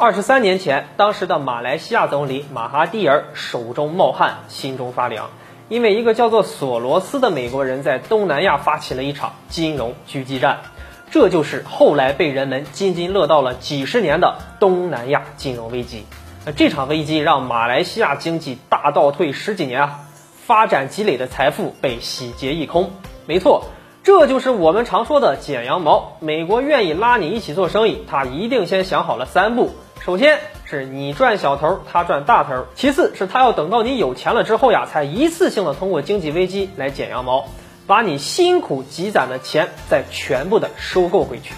二十三年前，当时的马来西亚总理马哈蒂尔手中冒汗，心中发凉，因为一个叫做索罗斯的美国人在东南亚发起了一场金融狙击战，这就是后来被人们津津乐道了几十年的东南亚金融危机。那这场危机让马来西亚经济大倒退十几年啊，发展积累的财富被洗劫一空。没错。这就是我们常说的剪羊毛。美国愿意拉你一起做生意，他一定先想好了三步：首先是你赚小头，他赚大头；其次是他要等到你有钱了之后呀，才一次性的通过经济危机来剪羊毛，把你辛苦积攒的钱再全部的收购回去；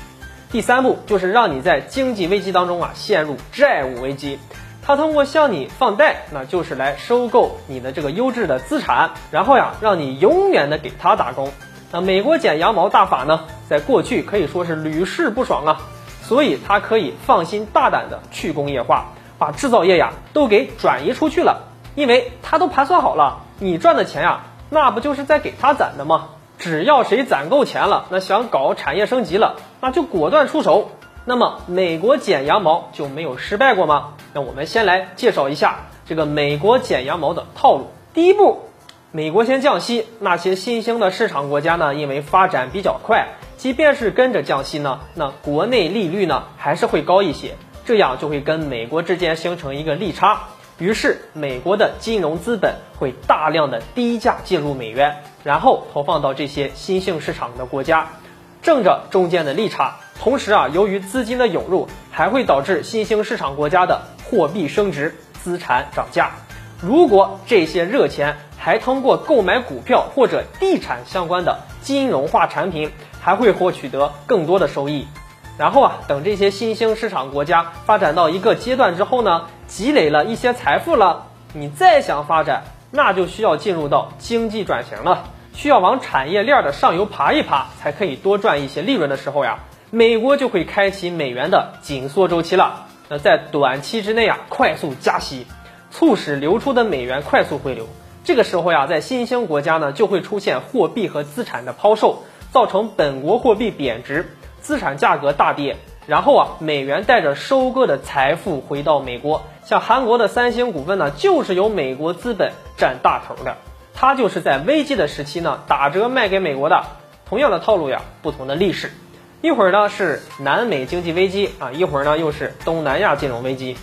第三步就是让你在经济危机当中啊陷入债务危机，他通过向你放贷，那就是来收购你的这个优质的资产，然后呀让你永远的给他打工。那美国剪羊毛大法呢，在过去可以说是屡试不爽啊，所以它可以放心大胆的去工业化，把制造业呀都给转移出去了，因为他都盘算好了，你赚的钱呀，那不就是在给他攒的吗？只要谁攒够钱了，那想搞产业升级了，那就果断出手。那么美国剪羊毛就没有失败过吗？那我们先来介绍一下这个美国剪羊毛的套路。第一步。美国先降息，那些新兴的市场国家呢？因为发展比较快，即便是跟着降息呢，那国内利率呢还是会高一些，这样就会跟美国之间形成一个利差。于是，美国的金融资本会大量的低价进入美元，然后投放到这些新兴市场的国家，挣着中间的利差。同时啊，由于资金的涌入，还会导致新兴市场国家的货币升值，资产涨价。如果这些热钱还通过购买股票或者地产相关的金融化产品，还会获取得更多的收益。然后啊，等这些新兴市场国家发展到一个阶段之后呢，积累了一些财富了，你再想发展，那就需要进入到经济转型了，需要往产业链的上游爬一爬，才可以多赚一些利润的时候呀，美国就会开启美元的紧缩周期了。那在短期之内啊，快速加息，促使流出的美元快速回流。这个时候呀，在新兴国家呢，就会出现货币和资产的抛售，造成本国货币贬值，资产价格大跌。然后啊，美元带着收割的财富回到美国。像韩国的三星股份呢，就是由美国资本占大头的。它就是在危机的时期呢，打折卖给美国的。同样的套路呀，不同的历史。一会儿呢是南美经济危机啊，一会儿呢又是东南亚金融危机。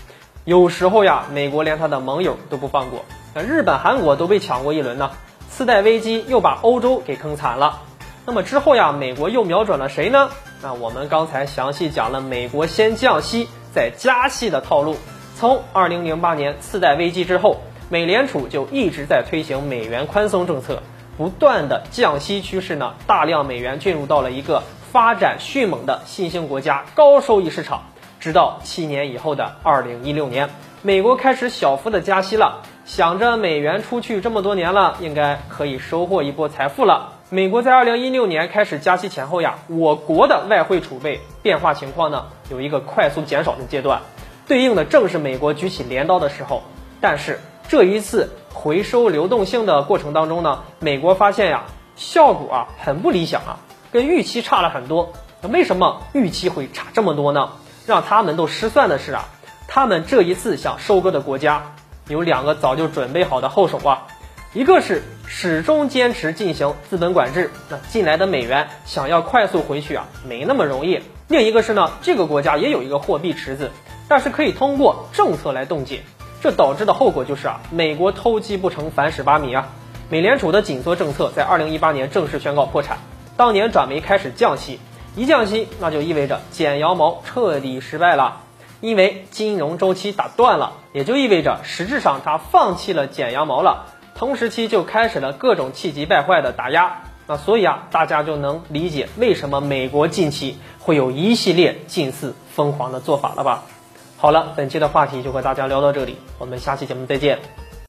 有时候呀，美国连他的盟友都不放过。那日本、韩国都被抢过一轮呢，次贷危机又把欧洲给坑惨了。那么之后呀，美国又瞄准了谁呢？那我们刚才详细讲了美国先降息再加息的套路。从2008年次贷危机之后，美联储就一直在推行美元宽松政策，不断的降息趋势呢，大量美元进入到了一个发展迅猛的新兴国家高收益市场。直到七年以后的2016年，美国开始小幅的加息了。想着美元出去这么多年了，应该可以收获一波财富了。美国在二零一六年开始加息前后呀，我国的外汇储备变化情况呢，有一个快速减少的阶段，对应的正是美国举起镰刀的时候。但是这一次回收流动性的过程当中呢，美国发现呀，效果啊很不理想啊，跟预期差了很多。那为什么预期会差这么多呢？让他们都失算的是啊，他们这一次想收割的国家。有两个早就准备好的后手啊，一个是始终坚持进行资本管制，那进来的美元想要快速回去啊，没那么容易；另一个是呢，这个国家也有一个货币池子，但是可以通过政策来冻结，这导致的后果就是啊，美国偷鸡不成反蚀把米啊，美联储的紧缩政策在二零一八年正式宣告破产，当年转为开始降息，一降息那就意味着剪羊毛彻底失败了。因为金融周期打断了，也就意味着实质上他放弃了剪羊毛了。同时期就开始了各种气急败坏的打压。那所以啊，大家就能理解为什么美国近期会有一系列近似疯狂的做法了吧？好了，本期的话题就和大家聊到这里，我们下期节目再见。